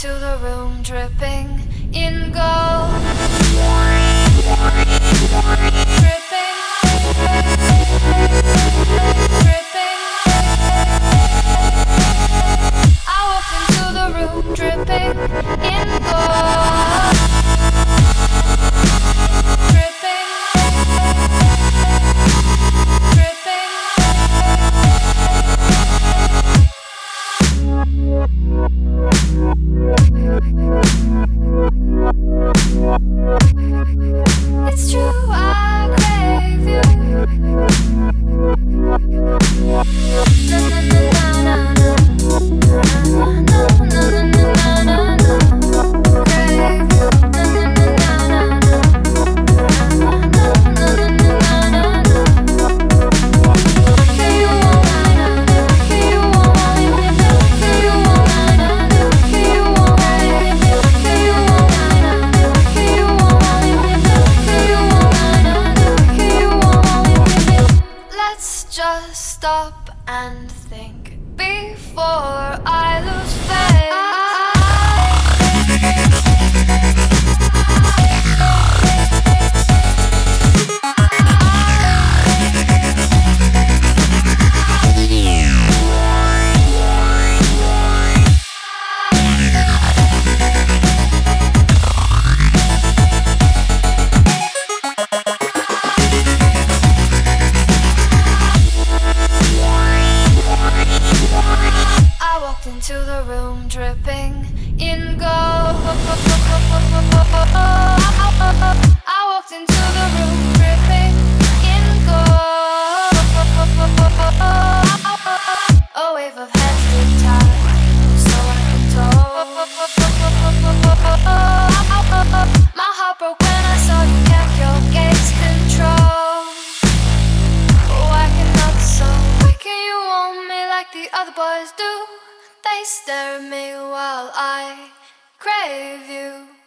into the room dripping in gold. Dripping. Dripping. I into the room dripping in gold. Stop and think before I lose faith. Room dripping in gold. I walked into the room dripping in gold. A wave of heads did so I control. My heart broke when I saw you kept your gaze control. Why cannot so? Why can you want me like the other boys do? They stare at me while I crave you.